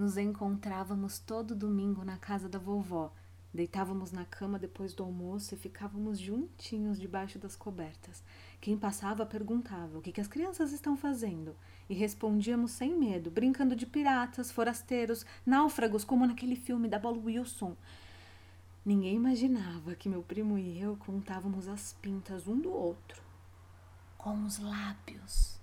nos encontrávamos todo domingo na casa da vovó. Deitávamos na cama depois do almoço e ficávamos juntinhos debaixo das cobertas. Quem passava perguntava o que, que as crianças estão fazendo e respondíamos sem medo, brincando de piratas, forasteiros, náufragos, como naquele filme da Ball Wilson. Ninguém imaginava que meu primo e eu contávamos as pintas um do outro com os lábios.